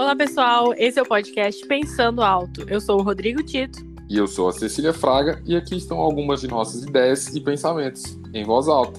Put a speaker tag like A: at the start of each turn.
A: Olá, pessoal. Esse é o podcast Pensando Alto. Eu sou o Rodrigo Tito.
B: E eu sou a Cecília Fraga, e aqui estão algumas de nossas ideias e pensamentos, em voz alta.